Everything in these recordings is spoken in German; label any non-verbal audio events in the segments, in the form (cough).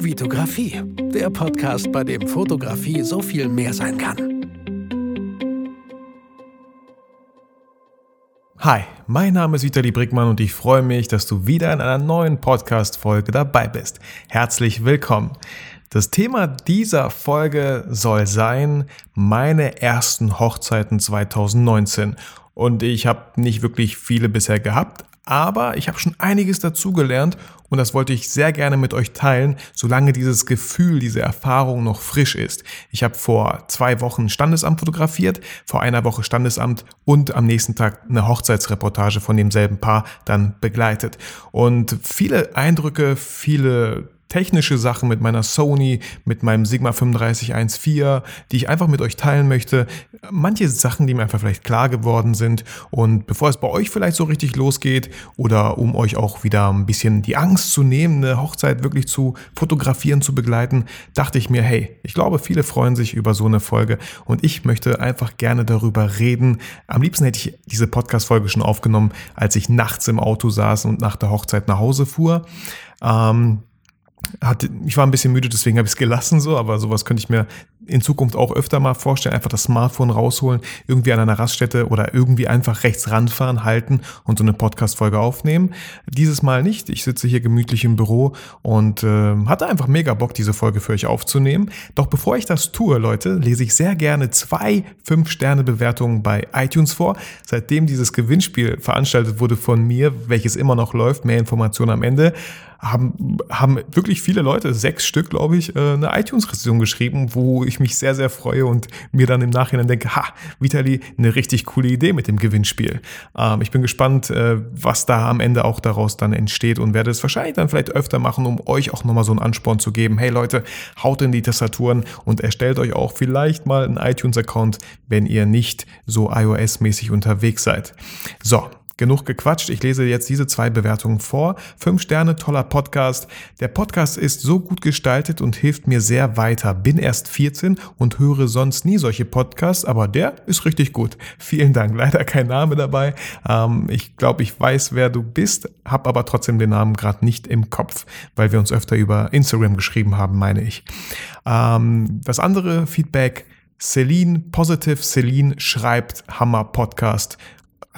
Vitografie, der Podcast, bei dem Fotografie so viel mehr sein kann. Hi, mein Name ist Vitali Brickmann und ich freue mich, dass du wieder in einer neuen Podcast-Folge dabei bist. Herzlich willkommen. Das Thema dieser Folge soll sein meine ersten Hochzeiten 2019. Und ich habe nicht wirklich viele bisher gehabt, aber ich habe schon einiges dazugelernt und das wollte ich sehr gerne mit euch teilen, solange dieses Gefühl, diese Erfahrung noch frisch ist. Ich habe vor zwei Wochen Standesamt fotografiert, vor einer Woche Standesamt und am nächsten Tag eine Hochzeitsreportage von demselben Paar dann begleitet. Und viele Eindrücke, viele technische Sachen mit meiner Sony, mit meinem Sigma 3514, die ich einfach mit euch teilen möchte. Manche Sachen, die mir einfach vielleicht klar geworden sind. Und bevor es bei euch vielleicht so richtig losgeht oder um euch auch wieder ein bisschen die Angst zu nehmen, eine Hochzeit wirklich zu fotografieren, zu begleiten, dachte ich mir, hey, ich glaube, viele freuen sich über so eine Folge und ich möchte einfach gerne darüber reden. Am liebsten hätte ich diese Podcast-Folge schon aufgenommen, als ich nachts im Auto saß und nach der Hochzeit nach Hause fuhr. Ähm, hatte, ich war ein bisschen müde, deswegen habe ich es gelassen so, aber sowas könnte ich mir in Zukunft auch öfter mal vorstellen, einfach das Smartphone rausholen, irgendwie an einer Raststätte oder irgendwie einfach rechts ranfahren, halten und so eine Podcast-Folge aufnehmen. Dieses Mal nicht. Ich sitze hier gemütlich im Büro und äh, hatte einfach mega Bock, diese Folge für euch aufzunehmen. Doch bevor ich das tue, Leute, lese ich sehr gerne zwei 5-Sterne-Bewertungen bei iTunes vor. Seitdem dieses Gewinnspiel veranstaltet wurde von mir, welches immer noch läuft, mehr Informationen am Ende, haben, haben wirklich viele Leute, sechs Stück, glaube ich, äh, eine iTunes-Rezension geschrieben, wo ich mich sehr, sehr freue und mir dann im Nachhinein denke, ha, Vitali, eine richtig coole Idee mit dem Gewinnspiel. Ähm, ich bin gespannt, äh, was da am Ende auch daraus dann entsteht und werde es wahrscheinlich dann vielleicht öfter machen, um euch auch nochmal so einen Ansporn zu geben. Hey Leute, haut in die Tastaturen und erstellt euch auch vielleicht mal einen iTunes-Account, wenn ihr nicht so iOS-mäßig unterwegs seid. So, Genug gequatscht. Ich lese jetzt diese zwei Bewertungen vor. Fünf Sterne, toller Podcast. Der Podcast ist so gut gestaltet und hilft mir sehr weiter. Bin erst 14 und höre sonst nie solche Podcasts, aber der ist richtig gut. Vielen Dank. Leider kein Name dabei. Ähm, ich glaube, ich weiß, wer du bist, habe aber trotzdem den Namen gerade nicht im Kopf, weil wir uns öfter über Instagram geschrieben haben, meine ich. Ähm, das andere Feedback. Celine, Positive Celine schreibt Hammer Podcast.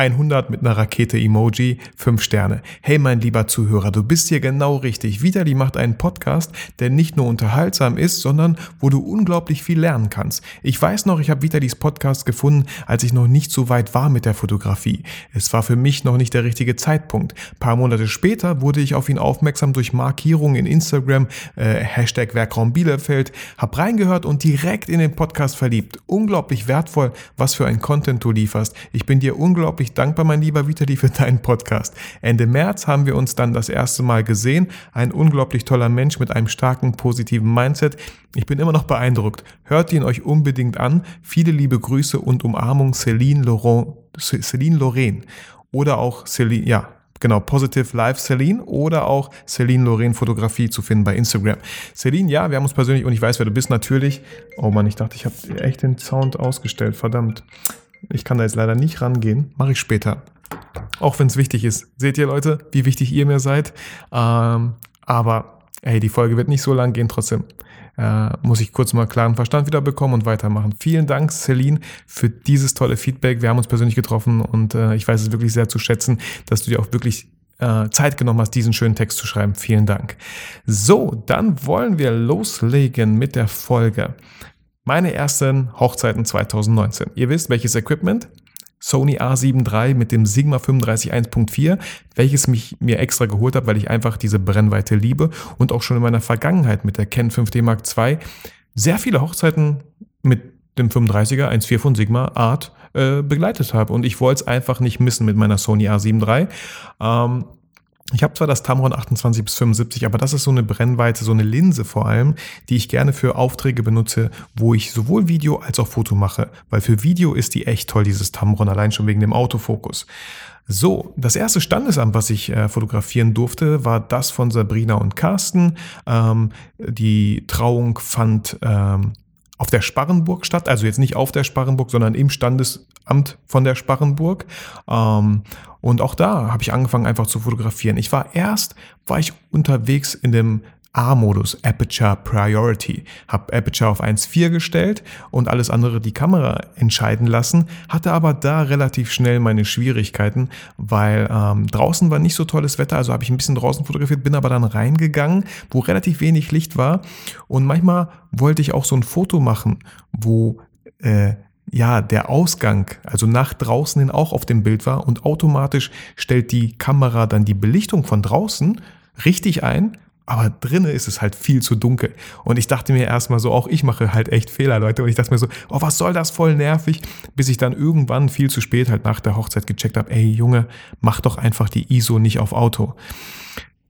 100 mit einer Rakete-Emoji, 5 Sterne. Hey mein lieber Zuhörer, du bist hier genau richtig. Vitali macht einen Podcast, der nicht nur unterhaltsam ist, sondern wo du unglaublich viel lernen kannst. Ich weiß noch, ich habe Vitalis Podcast gefunden, als ich noch nicht so weit war mit der Fotografie. Es war für mich noch nicht der richtige Zeitpunkt. Ein paar Monate später wurde ich auf ihn aufmerksam durch Markierungen in Instagram, äh, Hashtag Werkraum Bielefeld, hab reingehört und direkt in den Podcast verliebt. Unglaublich wertvoll, was für ein Content du lieferst. Ich bin dir unglaublich unglaublich dankbar, mein lieber Vitali, für deinen Podcast. Ende März haben wir uns dann das erste Mal gesehen. Ein unglaublich toller Mensch mit einem starken, positiven Mindset. Ich bin immer noch beeindruckt. Hört ihn euch unbedingt an. Viele liebe Grüße und Umarmung, Celine Laurent, Celine Lorraine. Oder auch Celine, ja, Genau, Positive Live Celine oder auch Celine Lorraine Fotografie zu finden bei Instagram. Celine, ja, wir haben uns persönlich und ich weiß, wer du bist natürlich. Oh Mann, ich dachte, ich habe echt den Sound ausgestellt, verdammt. Ich kann da jetzt leider nicht rangehen. Mache ich später. Auch wenn es wichtig ist. Seht ihr Leute, wie wichtig ihr mir seid? Ähm, aber hey, die Folge wird nicht so lang gehen. Trotzdem äh, muss ich kurz mal klaren Verstand wieder bekommen und weitermachen. Vielen Dank, Celine, für dieses tolle Feedback. Wir haben uns persönlich getroffen und äh, ich weiß es wirklich sehr zu schätzen, dass du dir auch wirklich äh, Zeit genommen hast, diesen schönen Text zu schreiben. Vielen Dank. So, dann wollen wir loslegen mit der Folge. Meine ersten Hochzeiten 2019. Ihr wisst, welches Equipment? Sony A7 III mit dem Sigma 35 1.4, welches mich mir extra geholt habe, weil ich einfach diese Brennweite liebe und auch schon in meiner Vergangenheit mit der Ken 5D Mark II sehr viele Hochzeiten mit dem 35er 1.4 von Sigma Art äh, begleitet habe und ich wollte es einfach nicht missen mit meiner Sony A7 III. Ähm, ich habe zwar das Tamron 28 bis 75, aber das ist so eine Brennweite, so eine Linse vor allem, die ich gerne für Aufträge benutze, wo ich sowohl Video als auch Foto mache. Weil für Video ist die echt toll, dieses Tamron, allein schon wegen dem Autofokus. So, das erste Standesamt, was ich äh, fotografieren durfte, war das von Sabrina und Carsten. Ähm, die Trauung fand ähm, auf der Sparrenburg statt, also jetzt nicht auf der Sparrenburg, sondern im Standesamt von der Sparrenburg. Ähm, und auch da habe ich angefangen einfach zu fotografieren. Ich war erst, war ich unterwegs in dem A-Modus, Aperture Priority. Habe Aperture auf 1.4 gestellt und alles andere die Kamera entscheiden lassen, hatte aber da relativ schnell meine Schwierigkeiten, weil ähm, draußen war nicht so tolles Wetter, also habe ich ein bisschen draußen fotografiert, bin aber dann reingegangen, wo relativ wenig Licht war und manchmal wollte ich auch so ein Foto machen, wo äh, ja, der Ausgang, also nach draußen hin auch auf dem Bild war und automatisch stellt die Kamera dann die Belichtung von draußen richtig ein aber drinnen ist es halt viel zu dunkel. Und ich dachte mir erstmal so, auch ich mache halt echt Fehler, Leute. Und ich dachte mir so, oh, was soll das voll nervig, bis ich dann irgendwann viel zu spät halt nach der Hochzeit gecheckt habe, ey Junge, mach doch einfach die ISO nicht auf Auto.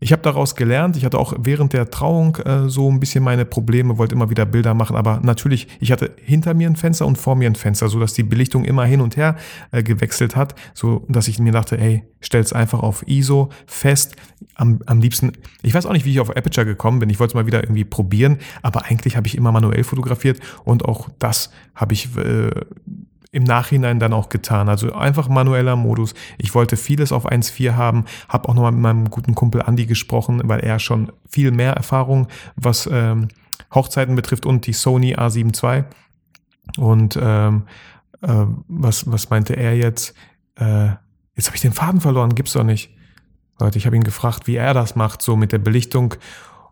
Ich habe daraus gelernt, ich hatte auch während der Trauung äh, so ein bisschen meine Probleme, wollte immer wieder Bilder machen, aber natürlich, ich hatte hinter mir ein Fenster und vor mir ein Fenster, so dass die Belichtung immer hin und her äh, gewechselt hat, so dass ich mir dachte, ey, stell's einfach auf ISO fest. Am, am liebsten, ich weiß auch nicht, wie ich auf Aperture gekommen bin, ich wollte es mal wieder irgendwie probieren, aber eigentlich habe ich immer manuell fotografiert und auch das habe ich äh, im Nachhinein dann auch getan. Also einfach manueller Modus. Ich wollte vieles auf 1.4 haben, habe auch nochmal mit meinem guten Kumpel Andy gesprochen, weil er schon viel mehr Erfahrung, was ähm, Hochzeiten betrifft und die Sony A7 II. Und ähm, äh, was, was meinte er jetzt? Äh, jetzt habe ich den Faden verloren, gibt's doch nicht. Leute, ich habe ihn gefragt, wie er das macht, so mit der Belichtung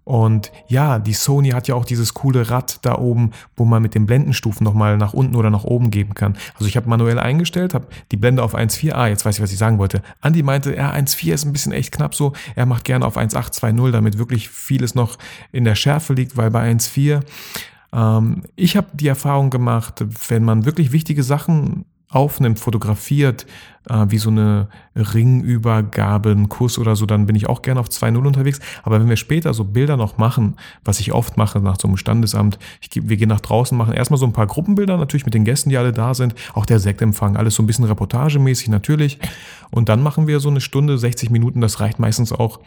und ja, die Sony hat ja auch dieses coole Rad da oben, wo man mit den Blendenstufen nochmal nach unten oder nach oben geben kann. Also ich habe manuell eingestellt, habe die Blende auf 1.4. Ah, jetzt weiß ich, was ich sagen wollte. Andi meinte, ja, 1.4 ist ein bisschen echt knapp so. Er macht gerne auf 1.820, damit wirklich vieles noch in der Schärfe liegt, weil bei 1.4 ähm, ich habe die Erfahrung gemacht, wenn man wirklich wichtige Sachen aufnimmt, fotografiert, äh, wie so eine Ringübergabe, ein Kuss oder so, dann bin ich auch gerne auf 2.0 unterwegs. Aber wenn wir später so Bilder noch machen, was ich oft mache nach so einem Standesamt, ich, wir gehen nach draußen, machen erstmal so ein paar Gruppenbilder, natürlich mit den Gästen, die alle da sind, auch der Sektempfang, alles so ein bisschen reportagemäßig natürlich. Und dann machen wir so eine Stunde, 60 Minuten, das reicht meistens auch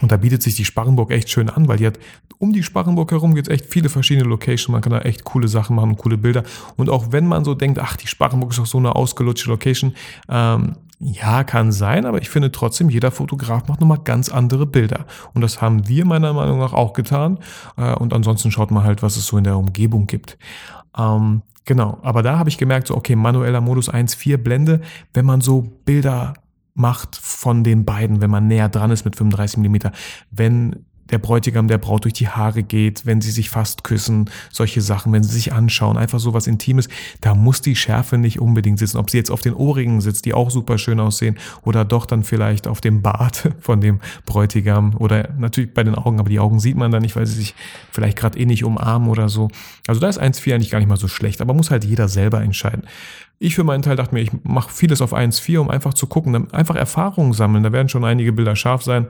und da bietet sich die Sparrenburg echt schön an, weil die hat um die Sparrenburg herum gibt es echt viele verschiedene Locations. Man kann da echt coole Sachen machen, coole Bilder. Und auch wenn man so denkt, ach, die Sparrenburg ist doch so eine ausgelutschte Location, ähm, ja, kann sein, aber ich finde trotzdem, jeder Fotograf macht nochmal ganz andere Bilder. Und das haben wir meiner Meinung nach auch getan. Äh, und ansonsten schaut man halt, was es so in der Umgebung gibt. Ähm, genau, aber da habe ich gemerkt, so, okay, manueller Modus 1.4 Blende, wenn man so Bilder macht von den beiden, wenn man näher dran ist mit 35 Millimeter, wenn der Bräutigam der Braut durch die Haare geht, wenn sie sich fast küssen, solche Sachen, wenn sie sich anschauen, einfach so was Intimes, da muss die Schärfe nicht unbedingt sitzen. Ob sie jetzt auf den Ohrringen sitzt, die auch super schön aussehen, oder doch dann vielleicht auf dem Bart (laughs) von dem Bräutigam oder natürlich bei den Augen, aber die Augen sieht man da nicht, weil sie sich vielleicht gerade eh nicht umarmen oder so. Also da ist 1,4 eigentlich gar nicht mal so schlecht, aber muss halt jeder selber entscheiden. Ich für meinen Teil dachte mir, ich mache vieles auf 1,4, um einfach zu gucken, einfach Erfahrungen sammeln. Da werden schon einige Bilder scharf sein.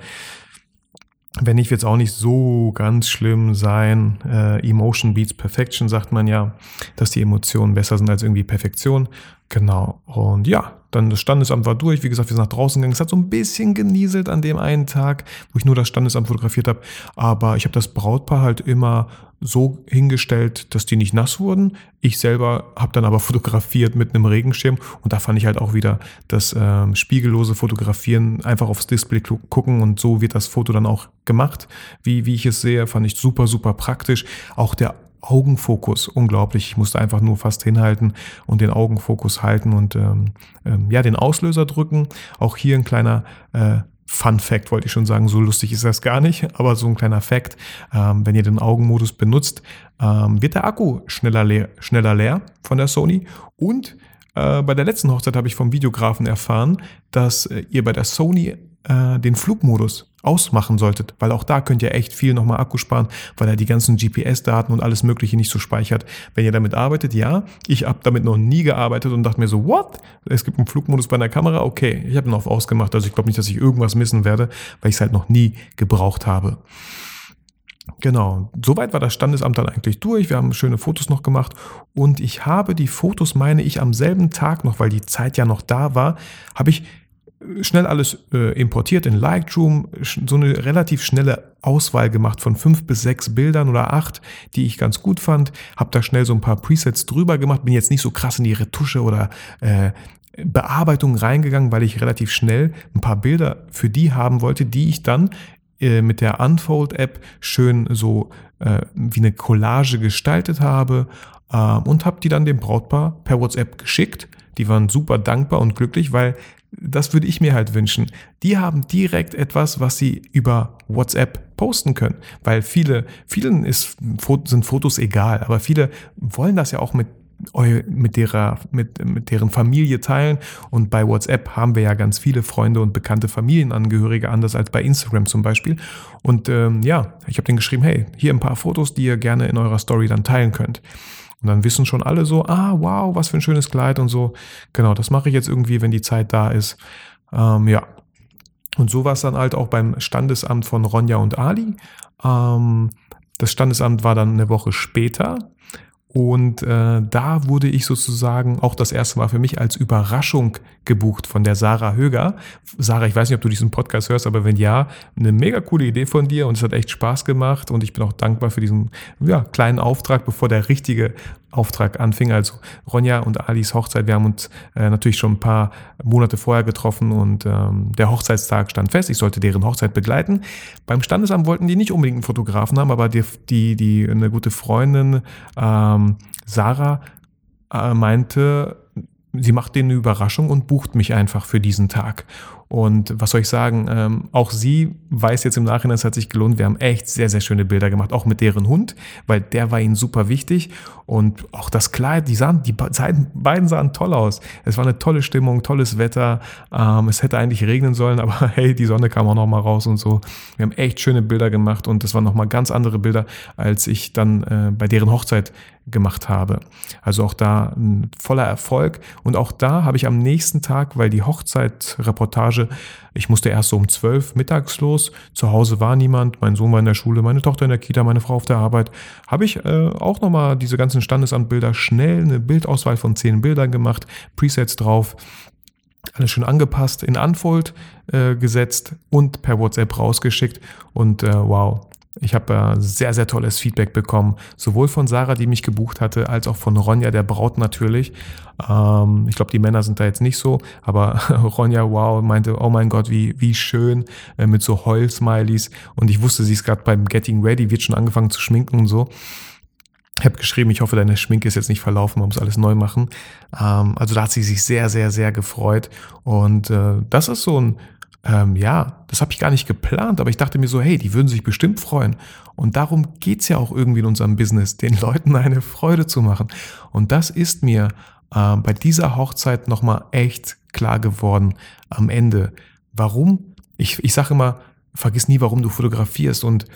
Wenn nicht, wird es auch nicht so ganz schlimm sein. Äh, Emotion beats Perfection, sagt man ja, dass die Emotionen besser sind als irgendwie Perfektion. Genau. Und ja, dann das Standesamt war durch. Wie gesagt, wir sind nach draußen gegangen. Es hat so ein bisschen genieselt an dem einen Tag, wo ich nur das Standesamt fotografiert habe. Aber ich habe das Brautpaar halt immer so hingestellt, dass die nicht nass wurden. Ich selber habe dann aber fotografiert mit einem Regenschirm und da fand ich halt auch wieder das ähm, spiegellose Fotografieren, einfach aufs Display gucken und so wird das Foto dann auch gemacht, wie, wie ich es sehe, fand ich super, super praktisch. Auch der Augenfokus, unglaublich. Ich musste einfach nur fast hinhalten und den Augenfokus halten und ähm, ähm, ja, den Auslöser drücken. Auch hier ein kleiner äh, Fun Fact wollte ich schon sagen, so lustig ist das gar nicht, aber so ein kleiner Fact, ähm, wenn ihr den Augenmodus benutzt, ähm, wird der Akku schneller leer, schneller leer von der Sony. Und äh, bei der letzten Hochzeit habe ich vom Videografen erfahren, dass äh, ihr bei der Sony äh, den Flugmodus ausmachen solltet, weil auch da könnt ihr echt viel nochmal Akku sparen, weil er die ganzen GPS-Daten und alles Mögliche nicht so speichert. Wenn ihr damit arbeitet, ja, ich habe damit noch nie gearbeitet und dachte mir so, what? Es gibt einen Flugmodus bei einer Kamera? Okay, ich habe ihn auf ausgemacht, also ich glaube nicht, dass ich irgendwas missen werde, weil ich es halt noch nie gebraucht habe. Genau, soweit war das Standesamt dann eigentlich durch. Wir haben schöne Fotos noch gemacht und ich habe die Fotos, meine ich, am selben Tag noch, weil die Zeit ja noch da war, habe ich schnell alles äh, importiert in Lightroom, so eine relativ schnelle Auswahl gemacht von fünf bis sechs Bildern oder acht, die ich ganz gut fand. Habe da schnell so ein paar Presets drüber gemacht, bin jetzt nicht so krass in die Retusche oder äh, Bearbeitung reingegangen, weil ich relativ schnell ein paar Bilder für die haben wollte, die ich dann äh, mit der Unfold-App schön so äh, wie eine Collage gestaltet habe äh, und habe die dann dem Brautpaar per WhatsApp geschickt. Die waren super dankbar und glücklich, weil das würde ich mir halt wünschen. Die haben direkt etwas, was sie über WhatsApp posten können, weil viele, vielen ist, sind Fotos egal, aber viele wollen das ja auch mit mit, derer, mit, mit deren Familie teilen. Und bei WhatsApp haben wir ja ganz viele Freunde und bekannte Familienangehörige, anders als bei Instagram zum Beispiel. Und ähm, ja, ich habe denen geschrieben, hey, hier ein paar Fotos, die ihr gerne in eurer Story dann teilen könnt. Und dann wissen schon alle so, ah, wow, was für ein schönes Kleid und so. Genau, das mache ich jetzt irgendwie, wenn die Zeit da ist. Ähm, ja. Und so war es dann halt auch beim Standesamt von Ronja und Ali. Ähm, das Standesamt war dann eine Woche später. Und äh, da wurde ich sozusagen auch das erste Mal für mich als Überraschung gebucht von der Sarah Höger. Sarah, ich weiß nicht, ob du diesen Podcast hörst, aber wenn ja, eine mega coole Idee von dir und es hat echt Spaß gemacht und ich bin auch dankbar für diesen ja, kleinen Auftrag, bevor der richtige Auftrag anfing. Also Ronja und Alis Hochzeit. Wir haben uns äh, natürlich schon ein paar Monate vorher getroffen und ähm, der Hochzeitstag stand fest. Ich sollte deren Hochzeit begleiten. Beim Standesamt wollten die nicht unbedingt einen Fotografen haben, aber die, die, die eine gute Freundin ähm, Sarah äh, meinte, sie macht denen eine Überraschung und bucht mich einfach für diesen Tag. Und was soll ich sagen, ähm, auch sie weiß jetzt im Nachhinein, es hat sich gelohnt. Wir haben echt sehr, sehr schöne Bilder gemacht, auch mit deren Hund, weil der war ihnen super wichtig. Und auch das Kleid, die sahen, die beiden sahen toll aus. Es war eine tolle Stimmung, tolles Wetter. Ähm, es hätte eigentlich regnen sollen, (laughs) aber hey, die Sonne kam auch noch mal raus und so. Wir haben echt schöne Bilder gemacht und das waren noch mal ganz andere Bilder, als ich dann äh, bei deren Hochzeit gemacht habe. Also auch da ein voller Erfolg. Und auch da habe ich am nächsten Tag, weil die Hochzeitreportage, ich musste erst so um zwölf mittags los, zu Hause war niemand, mein Sohn war in der Schule, meine Tochter in der Kita, meine Frau auf der Arbeit, habe ich äh, auch nochmal diese ganzen Standesamtbilder schnell eine Bildauswahl von zehn Bildern gemacht, Presets drauf, alles schön angepasst, in Unfold äh, gesetzt und per WhatsApp rausgeschickt. Und äh, wow, ich habe äh, sehr, sehr tolles Feedback bekommen, sowohl von Sarah, die mich gebucht hatte, als auch von Ronja, der Braut natürlich. Ähm, ich glaube, die Männer sind da jetzt nicht so, aber (laughs) Ronja, wow, meinte, oh mein Gott, wie, wie schön äh, mit so Heul-Smileys. Und ich wusste, sie ist gerade beim Getting Ready, wird schon angefangen zu schminken und so. Ich habe geschrieben, ich hoffe, deine Schminke ist jetzt nicht verlaufen, man muss alles neu machen. Ähm, also da hat sie sich sehr, sehr, sehr gefreut. Und äh, das ist so ein ähm, ja, das habe ich gar nicht geplant, aber ich dachte mir so, hey, die würden sich bestimmt freuen. Und darum geht's ja auch irgendwie in unserem Business, den (laughs) Leuten eine Freude zu machen. Und das ist mir äh, bei dieser Hochzeit nochmal echt klar geworden am Ende. Warum? Ich, ich sage immer, vergiss nie, warum du fotografierst. Und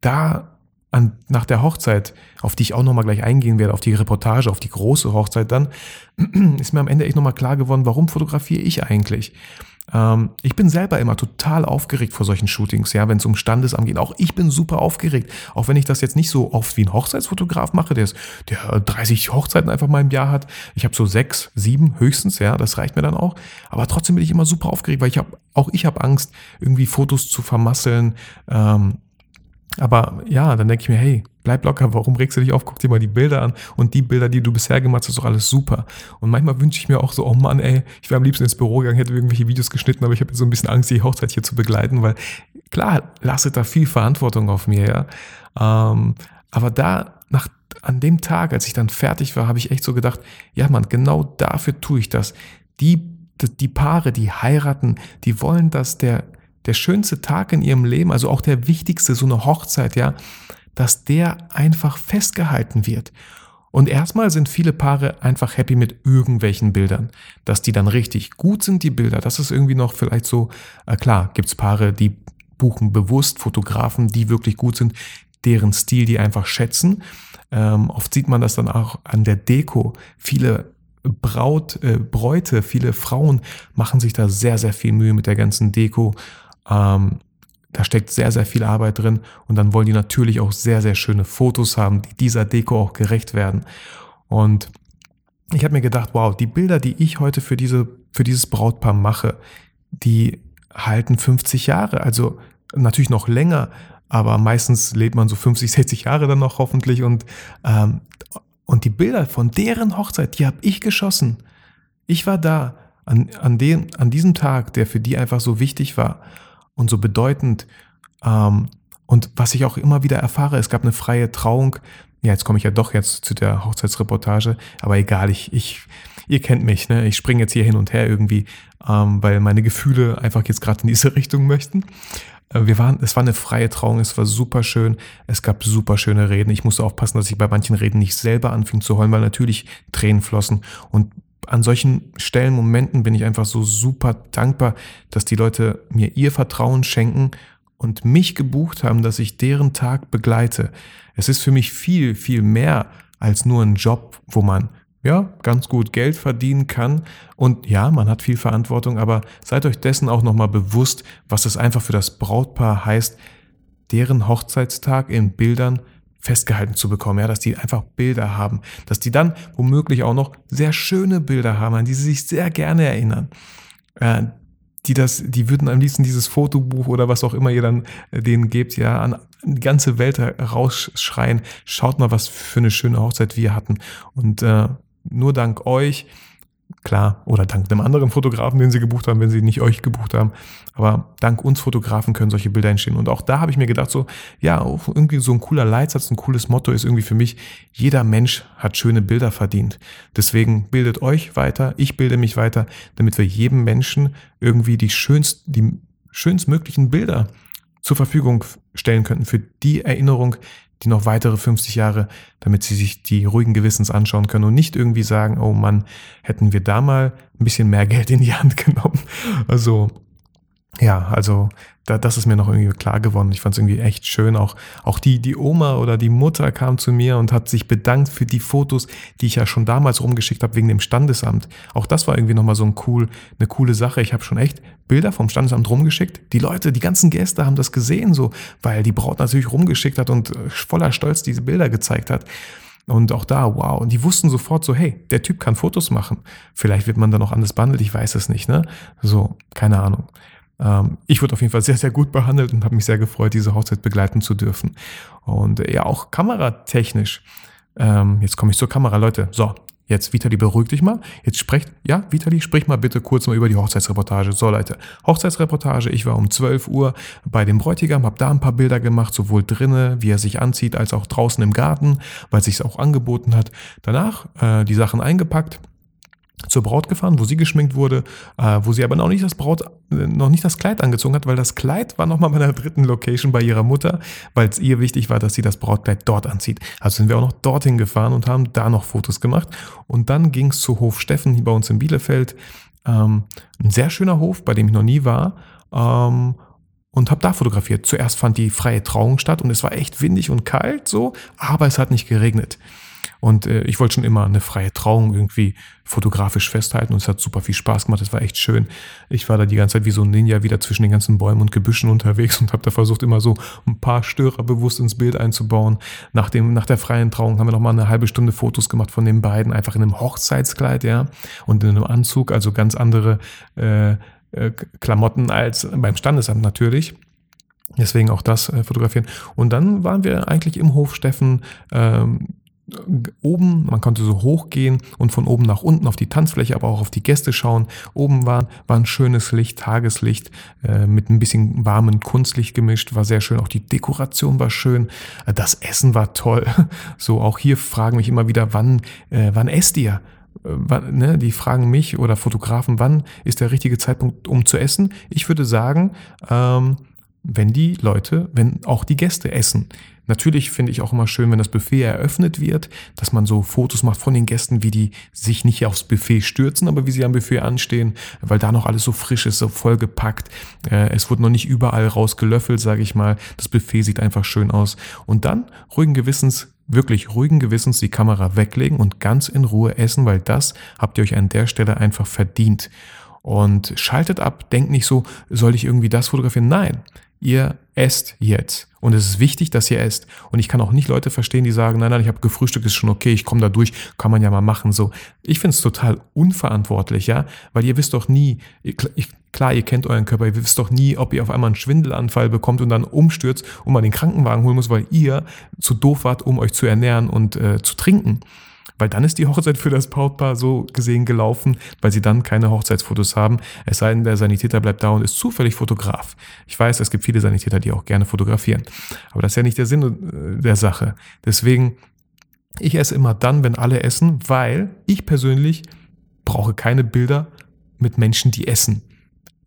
da an, nach der Hochzeit, auf die ich auch nochmal gleich eingehen werde, auf die Reportage, auf die große Hochzeit dann, (clears throat) ist mir am Ende echt nochmal klar geworden, warum fotografiere ich eigentlich? Ähm, ich bin selber immer total aufgeregt vor solchen Shootings, ja, wenn es um Standesamt geht. Auch ich bin super aufgeregt, auch wenn ich das jetzt nicht so oft wie ein Hochzeitsfotograf mache, der, ist, der 30 Hochzeiten einfach mal im Jahr hat. Ich habe so sechs, sieben höchstens, ja, das reicht mir dann auch. Aber trotzdem bin ich immer super aufgeregt, weil ich habe auch ich habe Angst, irgendwie Fotos zu vermasseln. Ähm, aber ja, dann denke ich mir, hey, bleib locker, warum regst du dich auf? Guck dir mal die Bilder an und die Bilder, die du bisher gemacht hast, ist doch alles super. Und manchmal wünsche ich mir auch so, oh Mann, ey, ich wäre am liebsten ins Büro gegangen, hätte irgendwelche Videos geschnitten, aber ich habe jetzt so ein bisschen Angst, die Hochzeit hier zu begleiten, weil klar, lastet da viel Verantwortung auf mir, ja. Ähm, aber da, nach, an dem Tag, als ich dann fertig war, habe ich echt so gedacht, ja Mann, genau dafür tue ich das. Die, die Paare, die heiraten, die wollen, dass der der schönste Tag in ihrem Leben, also auch der wichtigste, so eine Hochzeit, ja, dass der einfach festgehalten wird. Und erstmal sind viele Paare einfach happy mit irgendwelchen Bildern. Dass die dann richtig gut sind, die Bilder, das ist irgendwie noch vielleicht so, äh, klar, gibt's Paare, die buchen bewusst Fotografen, die wirklich gut sind, deren Stil die einfach schätzen. Ähm, oft sieht man das dann auch an der Deko. Viele Braut, äh, Bräute, viele Frauen machen sich da sehr, sehr viel Mühe mit der ganzen Deko ähm, da steckt sehr, sehr viel Arbeit drin und dann wollen die natürlich auch sehr, sehr schöne Fotos haben, die dieser Deko auch gerecht werden. Und ich habe mir gedacht, wow, die Bilder, die ich heute für, diese, für dieses Brautpaar mache, die halten 50 Jahre, also natürlich noch länger, aber meistens lebt man so 50, 60 (laughs) Jahre dann noch hoffentlich und, ähm, und die Bilder von deren Hochzeit, die habe ich geschossen. Ich war da an, an, dem, an diesem Tag, der für die einfach so wichtig war und so bedeutend. Ähm, und was ich auch immer wieder erfahre, es gab eine freie Trauung. Ja, jetzt komme ich ja doch jetzt zu der Hochzeitsreportage, aber egal, ich, ich, ihr kennt mich, ne? Ich springe jetzt hier hin und her irgendwie, ähm, weil meine Gefühle einfach jetzt gerade in diese (laughs) Richtung möchten. Äh, wir waren, es war eine freie Trauung, es war super schön, es gab super schöne Reden. Ich musste aufpassen, dass ich bei manchen Reden nicht selber anfing zu heulen, weil natürlich Tränen flossen. Und an solchen Stellen, Momenten bin ich einfach so super dankbar, dass die Leute mir ihr Vertrauen schenken und mich gebucht haben, dass ich deren Tag begleite. Es ist für mich viel, viel mehr als nur ein Job, wo man ja, ganz gut Geld verdienen kann. Und ja, man hat viel Verantwortung, aber seid euch dessen auch nochmal bewusst, was es einfach für das Brautpaar heißt, deren Hochzeitstag in Bildern festgehalten zu bekommen, ja, dass die einfach Bilder haben, dass die dann womöglich auch noch sehr schöne Bilder haben, an die sie sich sehr gerne erinnern. Äh, die das, die würden am liebsten dieses Fotobuch oder was auch immer ihr dann äh, denen gebt, ja, an die ganze Welt rausschreien, schaut mal, was für eine schöne Hochzeit wir hatten. Und äh, nur dank euch, klar, oder dank einem anderen Fotografen, den sie gebucht haben, wenn sie nicht euch gebucht haben, aber dank uns Fotografen können solche Bilder entstehen. Und auch da habe ich mir gedacht, so, ja, irgendwie so ein cooler Leitsatz, ein cooles Motto ist irgendwie für mich, jeder Mensch hat schöne Bilder verdient. Deswegen bildet euch weiter, ich bilde mich weiter, damit wir jedem Menschen irgendwie die schönst, die schönstmöglichen Bilder zur Verfügung stellen könnten für die Erinnerung, die noch weitere 50 Jahre, damit sie sich die ruhigen Gewissens anschauen können und nicht irgendwie sagen, oh Mann, hätten wir da mal ein bisschen mehr Geld in die Hand (laughs) genommen. Also ja, also da, das ist mir noch irgendwie klar geworden. Ich fand es irgendwie echt schön. Auch, auch die, die Oma oder die Mutter kam zu mir und hat sich bedankt für die Fotos, die ich ja schon damals rumgeschickt habe wegen dem Standesamt. Auch das war irgendwie nochmal so ein cool, eine coole Sache. Ich habe schon echt Bilder vom Standesamt rumgeschickt. Die Leute, die ganzen Gäste haben das gesehen, so, weil die Braut natürlich rumgeschickt hat und äh, voller Stolz diese Bilder gezeigt hat. Und auch da, wow. Und die wussten sofort so, hey, der Typ kann Fotos machen. Vielleicht wird man dann noch anders behandelt, ich weiß es nicht, ne? So, keine Ahnung. Ähm, ich wurde auf jeden Fall sehr, sehr gut behandelt und habe mich sehr gefreut, diese Hochzeit begleiten zu dürfen. Und äh, ja, auch kameratechnisch. Ähm, jetzt komme ich zur Kamera, Leute. So, Jetzt, Vitali, beruhig dich mal. Jetzt sprecht, ja, Vitali, sprich mal bitte kurz mal über die Hochzeitsreportage. So, Leute, Hochzeitsreportage. Ich war um 12 Uhr bei dem Bräutigam, habe da ein paar Bilder gemacht, sowohl drinnen, wie er sich anzieht, als auch draußen im Garten, weil es sich auch angeboten hat. Danach äh, die Sachen eingepackt zur Braut gefahren, wo sie geschminkt wurde, äh, wo sie aber noch nicht das Braut, äh, noch nicht das Kleid angezogen hat, weil das Kleid war nochmal bei einer dritten Location bei ihrer Mutter, weil es ihr wichtig war, dass sie das Brautkleid dort anzieht. Also sind wir auch noch dorthin gefahren und haben da noch Fotos gemacht. Und dann ging es zu Hof Steffen hier bei uns in Bielefeld. Ähm, ein sehr schöner Hof, bei dem ich noch nie war. Ähm, und habe da fotografiert. Zuerst fand die freie Trauung statt und es war echt windig und kalt so, aber es hat nicht geregnet. Und äh, ich wollte schon immer eine freie Trauung irgendwie fotografisch festhalten und es hat super viel Spaß gemacht. Es war echt schön. Ich war da die ganze Zeit wie so ein Ninja wieder zwischen den ganzen Bäumen und Gebüschen unterwegs und habe da versucht, immer so ein paar Störer bewusst ins Bild einzubauen. Nach, dem, nach der freien Trauung haben wir noch mal eine halbe Stunde Fotos gemacht von den beiden, einfach in einem Hochzeitskleid, ja, und in einem Anzug, also ganz andere äh, äh, Klamotten als beim Standesamt natürlich. Deswegen auch das äh, fotografieren. Und dann waren wir eigentlich im Hof Steffen ähm, oben, man konnte so hochgehen und von oben nach unten auf die Tanzfläche, aber auch auf die Gäste schauen. Oben war, war ein schönes Licht, Tageslicht äh, mit ein bisschen warmen Kunstlicht gemischt, war sehr schön. Auch die Dekoration war schön, äh, das Essen war toll. (laughs) So, auch hier fragen mich immer wieder, wann, äh, wann esst ihr? Äh, wann, ne, die fragen mich oder Fotografen, wann ist der richtige Zeitpunkt, um zu essen? Ich würde sagen, ähm, wenn die Leute, wenn auch die Gäste essen. Natürlich finde ich auch immer schön, wenn das Buffet eröffnet wird, dass man so Fotos macht von den Gästen, wie die sich nicht aufs Buffet stürzen, aber wie sie am Buffet anstehen, weil da noch alles so frisch ist, so vollgepackt. Äh, es wurde noch nicht überall rausgelöffelt, sage ich mal. Das Buffet sieht einfach schön aus. Und dann ruhigen Gewissens wirklich ruhigen Gewissens die Kamera weglegen und ganz in Ruhe essen, weil das habt ihr euch an der Stelle einfach verdient. Und schaltet ab, denkt nicht so, soll ich irgendwie das fotografieren? Nein, ihr esst jetzt. Und es ist wichtig, dass ihr esst. Und ich kann auch nicht Leute verstehen, die sagen, nein, nein, ich habe gefrühstückt, ist schon okay, ich komme da durch, kann man ja mal machen. So, ich finde es total unverantwortlich, ja, weil ihr wisst doch nie, klar, ihr kennt euren Körper, ihr wisst doch nie, ob ihr auf einmal einen Schwindelanfall bekommt und dann umstürzt und mal den Krankenwagen holen muss, weil ihr zu doof wart, um euch zu ernähren und äh, zu trinken. Weil dann ist die Hochzeit für das Brautpaar so gesehen gelaufen, weil sie dann keine Hochzeitsfotos haben. Es sei denn, der Sanitäter bleibt da und ist zufällig Fotograf. Ich weiß, es gibt viele Sanitäter, die auch gerne fotografieren. Aber das ist ja nicht der Sinn äh, der Sache. Deswegen, ich esse immer dann, wenn alle essen, weil ich persönlich brauche keine Bilder mit Menschen, die essen.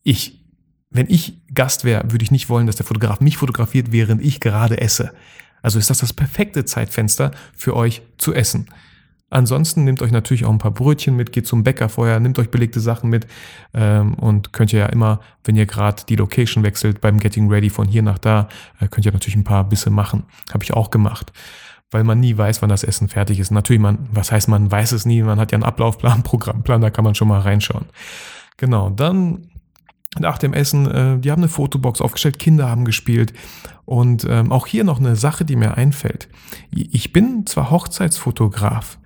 Ich. Wenn ich Gast wäre, würde ich nicht wollen, dass der Fotograf mich fotografiert, während ich gerade esse. Also ist das das perfekte Zeitfenster für euch zu essen. Ansonsten nehmt euch natürlich auch ein paar Brötchen mit, geht zum Bäcker vorher, nehmt euch belegte Sachen mit ähm, und könnt ihr ja immer, wenn ihr gerade die Location wechselt beim Getting Ready von hier nach da, äh, könnt ihr natürlich ein paar Bisse machen. Habe ich auch gemacht weil man nie weiß, wann das Essen fertig ist. Natürlich, man, was heißt, man weiß es nie, man hat ja einen Ablaufplan, (laughs) Programmplan, da kann man schon mal reinschauen. Genau, dann nach dem Essen, äh, die haben eine Fotobox aufgestellt, Kinder haben gespielt. Und ähm, auch hier noch eine Sache, die mir einfällt. Ich bin zwar Hochzeitsfotograf,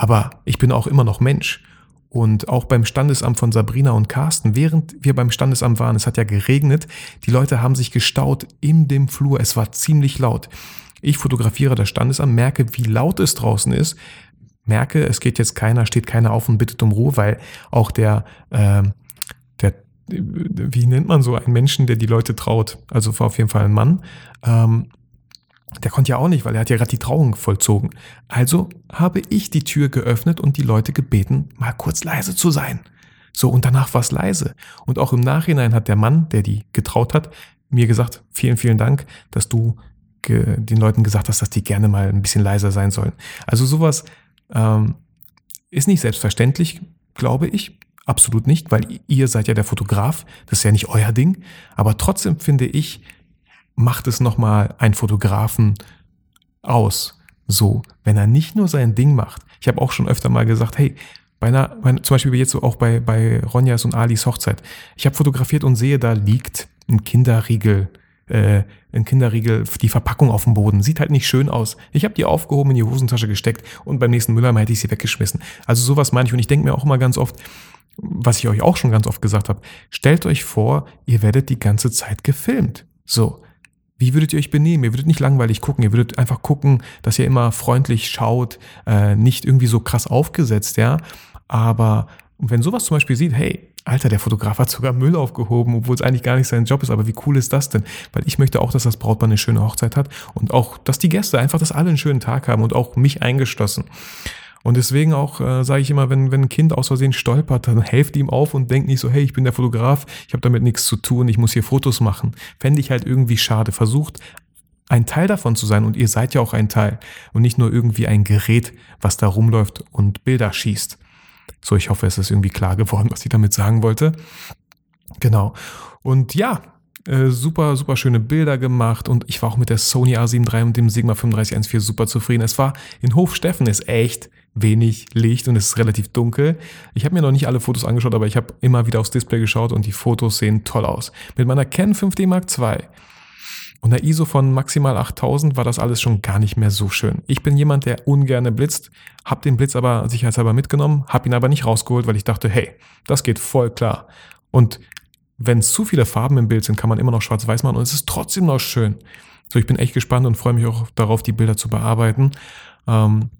aber ich bin auch immer noch Mensch. Und auch beim Standesamt von Sabrina und Carsten, während wir beim Standesamt waren, es hat ja geregnet, die Leute haben sich gestaut in dem Flur, es war ziemlich laut. Ich fotografiere das Standesamt, merke, wie laut es draußen ist, merke, es geht jetzt keiner, steht keiner auf und bittet um Ruhe, weil auch der, äh, der, wie nennt man so einen Menschen, der die Leute traut? Also war auf jeden Fall ein Mann. Ähm, der konnte ja auch nicht, weil er hat ja gerade die Trauung vollzogen. Also habe ich die Tür geöffnet und die Leute gebeten, mal kurz leise zu sein. So, und danach war es leise. Und auch im Nachhinein hat der Mann, der die getraut hat, mir gesagt, vielen, vielen Dank, dass du den Leuten gesagt hast, dass die gerne mal ein bisschen leiser sein sollen. Also sowas ähm, ist nicht selbstverständlich, glaube ich. Absolut nicht, weil ihr seid ja der Fotograf. Das ist ja nicht euer Ding. Aber trotzdem finde ich, macht es nochmal einen Fotografen aus. So, wenn er nicht nur sein Ding macht. Ich habe auch schon öfter mal gesagt, hey, bei einer, zum Beispiel jetzt auch bei, bei Ronjas und Alis Hochzeit. Ich habe fotografiert und sehe, da liegt ein Kinderriegel äh, ein Kinderriegel, die Verpackung auf dem Boden. Sieht halt nicht schön aus. Ich habe die aufgehoben, in die Hosentasche gesteckt und beim nächsten Mülleimer hätte ich sie weggeschmissen. Also sowas meine ich und ich denke mir auch immer ganz oft, was ich euch auch schon ganz oft gesagt habe, stellt euch vor, ihr werdet die ganze Zeit gefilmt. So, wie würdet ihr euch benehmen? Ihr würdet nicht langweilig gucken, ihr würdet einfach gucken, dass ihr immer freundlich schaut, äh, nicht irgendwie so krass aufgesetzt, ja. Aber wenn sowas zum Beispiel sieht, hey, Alter, der Fotograf hat sogar Müll aufgehoben, obwohl es eigentlich gar nicht sein Job ist. Aber wie cool ist das denn? Weil ich möchte auch, dass das Brautpaar eine schöne Hochzeit hat und auch, dass die Gäste einfach, dass alle einen schönen Tag haben und auch mich eingeschlossen. Und deswegen auch äh, sage ich immer, wenn, wenn ein Kind aus Versehen stolpert, dann helft ihm auf und denkt nicht so, hey, ich bin der Fotograf, ich habe damit nichts zu tun, ich muss hier Fotos machen. Fände ich halt irgendwie schade. Versucht ein Teil davon zu sein und ihr seid ja auch ein Teil und nicht nur irgendwie ein Gerät, was da rumläuft und Bilder schießt. So, ich hoffe, es ist irgendwie klar geworden, was ich damit sagen wollte. Genau. Und ja, äh, super, super schöne Bilder gemacht und ich war auch mit der Sony A7 III und dem Sigma 3514 super zufrieden. Es war in Hofsteffen ist echt wenig Licht und es ist relativ dunkel. Ich habe mir noch nicht alle Fotos angeschaut, aber ich habe immer wieder aufs Display geschaut und die Fotos sehen toll aus. Mit meiner Canon 5D Mark II und der ISO von maximal 8000 war das alles schon gar nicht mehr so schön. Ich bin jemand, der ungerne blitzt, hab den Blitz aber sicherheitshalber mitgenommen, hab ihn aber nicht rausgeholt, weil ich dachte, hey, das geht voll klar. Und wenn zu viele Farben im Bild sind, kann man immer noch schwarz-weiß machen und es ist trotzdem noch schön. So, ich bin echt gespannt und freue mich auch darauf, die Bilder zu bearbeiten. Ähm,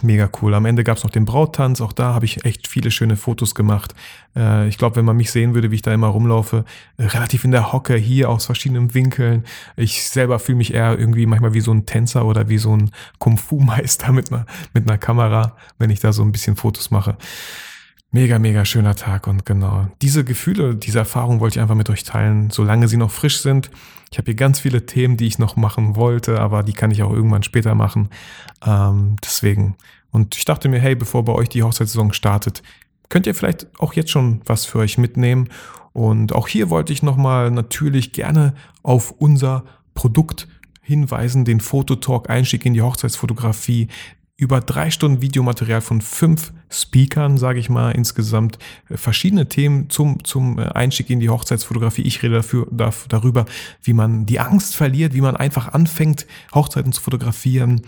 Mega cool. Am Ende gab es noch den Brauttanz. Auch da habe ich echt viele schöne Fotos gemacht. Äh, ich glaube, wenn man mich sehen würde, wie ich da immer rumlaufe, relativ in der Hocke, hier aus verschiedenen Winkeln. Ich selber fühle mich eher irgendwie manchmal wie so ein Tänzer oder wie so ein Kung-Fu-Meister (laughs) mit mit einer Kamera, wenn ich da so ein bisschen Fotos mache. Mega, mega schöner Tag und genau. Diese Gefühle, diese Erfahrung wollte ich einfach mit euch teilen, solange sie noch frisch sind. Ich habe hier ganz viele Themen, die ich noch machen wollte, aber die kann ich auch irgendwann später machen. Ähm, deswegen. Und ich dachte mir, hey, bevor bei euch die Hochzeitssaison startet, könnt ihr vielleicht auch jetzt schon was für euch mitnehmen. Und auch hier wollte ich nochmal natürlich gerne auf unser Produkt hinweisen, den Fototalk Einstieg in die Hochzeitsfotografie, über drei Stunden Videomaterial von fünf Speakern, sage ich mal, insgesamt äh, verschiedene Themen zum, zum äh, Einstieg in die Hochzeitsfotografie. Ich rede dafür, darüber, wie man die Angst verliert, wie man einfach anfängt, Hochzeiten zu fotografieren.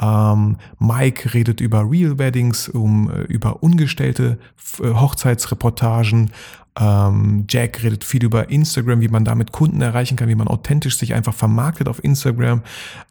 Ähm, Mike redet über Real Weddings, um, äh, über ungestellte Hochzeitsreportagen. Ähm, Jack redet viel über Instagram, wie man damit Kunden erreichen kann, wie man authentisch sich einfach vermarktet auf Instagram.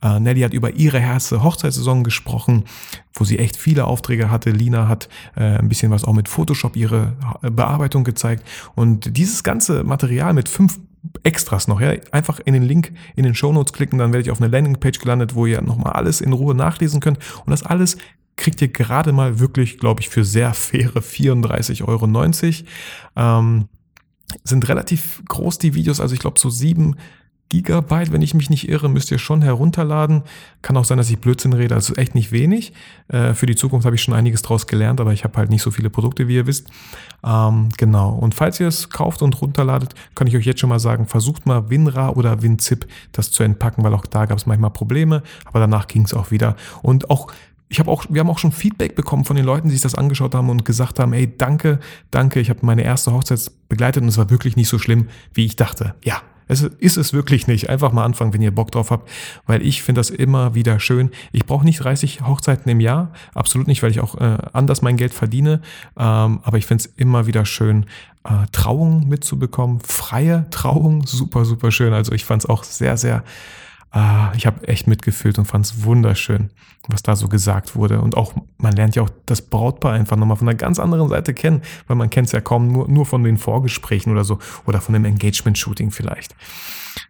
Äh, Nelly hat über ihre erste Hochzeitssaison gesprochen, wo sie echt viele Aufträge hatte. Lina hat äh, ein bisschen was auch mit Photoshop ihre Bearbeitung gezeigt. Und dieses ganze Material mit fünf Extras noch, ja. Einfach in den Link in den Show Notes klicken, dann werde ich auf eine Landingpage gelandet, wo ihr nochmal alles in Ruhe nachlesen könnt. Und das alles kriegt ihr gerade mal wirklich, glaube ich, für sehr faire 34,90 Euro. Ähm, sind relativ groß die Videos, also ich glaube so sieben Gigabyte, wenn ich mich nicht irre, müsst ihr schon herunterladen. Kann auch sein, dass ich Blödsinn rede, also echt nicht wenig. Äh, für die Zukunft habe ich schon einiges draus gelernt, aber ich habe halt nicht so viele Produkte, wie ihr wisst. Ähm, genau. Und falls ihr es kauft und runterladet, kann ich euch jetzt schon mal sagen, versucht mal WinRAR oder WinZip das zu entpacken, weil auch da gab es manchmal Probleme, aber danach ging es auch wieder. Und auch ich habe auch, wir haben auch schon Feedback bekommen von den Leuten, die sich das angeschaut haben und gesagt haben, ey, danke, danke, ich habe meine erste Hochzeit begleitet und es war wirklich nicht so schlimm, wie ich dachte. Ja, es ist es wirklich nicht. Einfach mal anfangen, wenn ihr Bock drauf habt, weil ich finde das immer wieder schön. Ich brauche nicht 30 Hochzeiten im Jahr, absolut nicht, weil ich auch äh, anders mein Geld verdiene. Ähm, aber ich finde es immer wieder schön, äh, Trauung mitzubekommen, freie Trauung, super, super schön. Also ich fand es auch sehr, sehr ah, ich habe echt mitgefühlt und fand es wunderschön, was da so gesagt wurde. Und auch, man lernt ja auch das Brautpaar einfach nochmal von einer ganz anderen Seite kennen, weil man kennt es ja kaum nur, nur von den Vorgesprächen oder so oder von dem Engagement-Shooting vielleicht.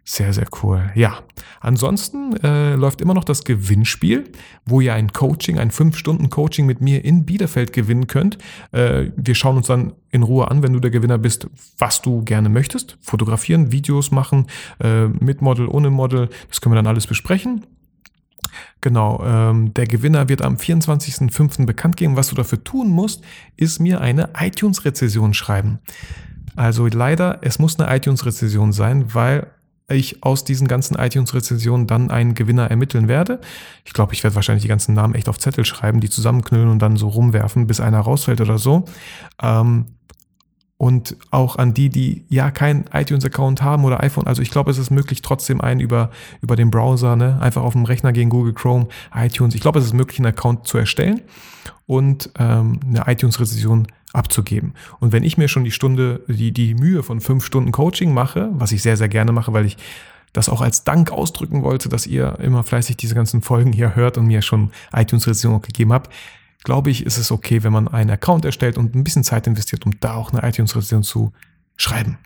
Sehr, sehr cool. Ja, ansonsten äh, läuft immer noch das Gewinnspiel, wo ihr ein Coaching, ein 5-Stunden-Coaching mit mir in Bielefeld gewinnen könnt. Äh, wir schauen uns dann in Ruhe an, wenn du der Gewinner bist, was du gerne möchtest. Fotografieren, Videos machen, äh, mit Model, ohne Model. Das können wir dann alles besprechen. Genau, ähm, der Gewinner wird am 24.05. bekannt geben. Was du dafür tun musst, ist mir eine iTunes-Rezession schreiben. Also leider, es muss eine iTunes-Rezession sein, weil ich aus diesen ganzen iTunes-Rezensionen dann einen Gewinner ermitteln werde. Ich glaube, ich werde wahrscheinlich die ganzen Namen echt auf Zettel schreiben, die zusammenknüllen und dann so rumwerfen, bis einer rausfällt oder so. Ähm, und auch an die, die ja keinen iTunes-Account haben oder iPhone. Also ich glaube, es ist möglich, trotzdem einen über, über den Browser, ne, einfach auf dem Rechner gegen Google Chrome, iTunes. Ich glaube, es ist möglich, einen Account zu erstellen und ähm, eine iTunes-Rezession abzugeben. Und wenn ich mir schon die Stunde, die, die Mühe von fünf Stunden Coaching mache, was ich sehr, sehr gerne mache, weil ich das auch als Dank ausdrücken wollte, dass ihr immer fleißig diese ganzen Folgen hier hört und mir schon iTunes-Rezension gegeben habt, glaube ich, ist es okay, wenn man einen Account erstellt und ein bisschen Zeit investiert, um da auch eine iTunes-Rezension zu schreiben.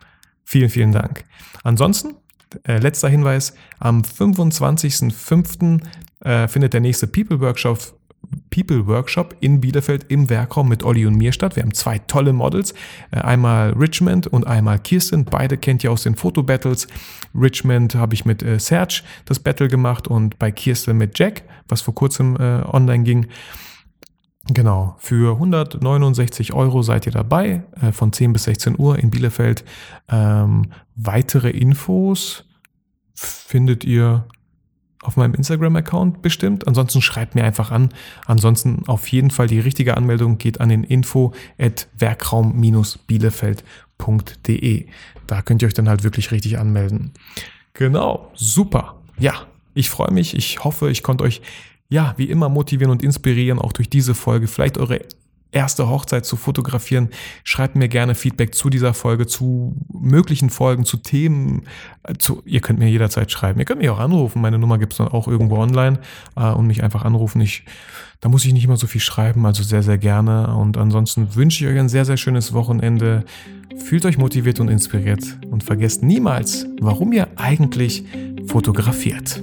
Vielen, vielen Dank. Ansonsten, äh, letzter Hinweis, am 25.05. Äh, findet der nächste People Workshop People Workshop in Bielefeld im Werkraum mit Olli und mir statt. Wir haben zwei tolle Models, äh, einmal Richmond und einmal Kirsten. Beide kennt ihr aus den Fotobattles. Richmond habe ich mit äh, Serge das Battle gemacht und bei Kirsten mit Jack, was vor kurzem äh, online ging. Genau, für 169 Euro seid ihr dabei, von 10 bis 16 Uhr in Bielefeld. Ähm, weitere Infos findet ihr auf meinem Instagram-Account bestimmt. Ansonsten schreibt mir einfach an. Ansonsten auf jeden Fall die richtige Anmeldung geht an den info at werkraum-bielefeld.de. Da könnt ihr euch dann halt wirklich richtig anmelden. Genau, super. Ja, ich freue mich. Ich hoffe, ich konnte euch ja, wie immer motivieren und inspirieren, auch durch diese Folge. Vielleicht eure erste Hochzeit zu fotografieren. Schreibt mir gerne Feedback zu dieser Folge, zu möglichen Folgen, zu Themen. Äh, zu, ihr könnt mir jederzeit schreiben. Ihr könnt mich auch anrufen. Meine Nummer gibt es dann auch irgendwo online äh, und mich einfach anrufen. Ich, da muss ich nicht immer so viel schreiben, also sehr, sehr gerne. Und ansonsten wünsche ich euch ein sehr, sehr schönes Wochenende. Fühlt euch motiviert und inspiriert und vergesst niemals, warum ihr eigentlich fotografiert.